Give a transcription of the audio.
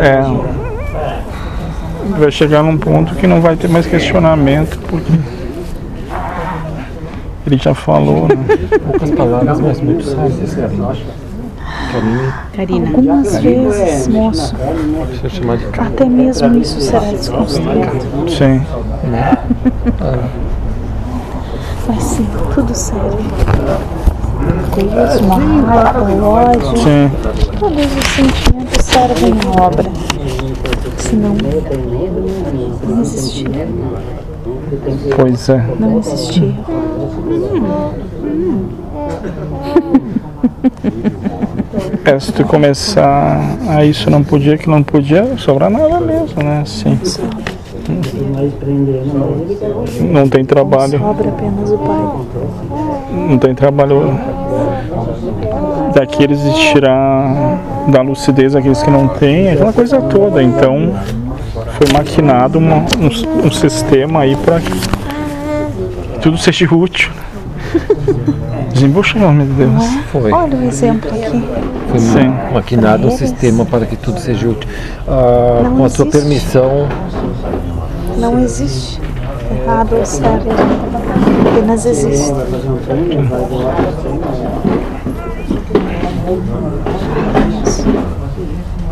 É. Vai chegar num ponto que não vai ter mais questionamento, porque ele já falou, né? Poucas palavras, mas muito sábias, Karina. Algumas vezes, moço, até mesmo isso será desconsiderado. Sim. Mas sim, tudo serve. Egoísmo, a raiva, ódio, Sim. Todos os sentimentos servem à obra. Senão, não existia. Pois é. Não existia. É, se tu começar a isso não podia, que não podia, sobra nada mesmo, né? Assim. Não tem trabalho. Sobra apenas o Pai. não tem trabalho daqueles de tirar da lucidez aqueles que não têm, aquela coisa toda. Então foi maquinado uma- um, um sistema aí para que tudo seja útil. Desembucha, pelo amor de Deus. Foi. Olha o exemplo aqui. Foi Sim. maquinado um sistema para que tudo seja útil. Ah, com a sua permissão, Não existe errado ou certo. Apenas existe. Obrigado.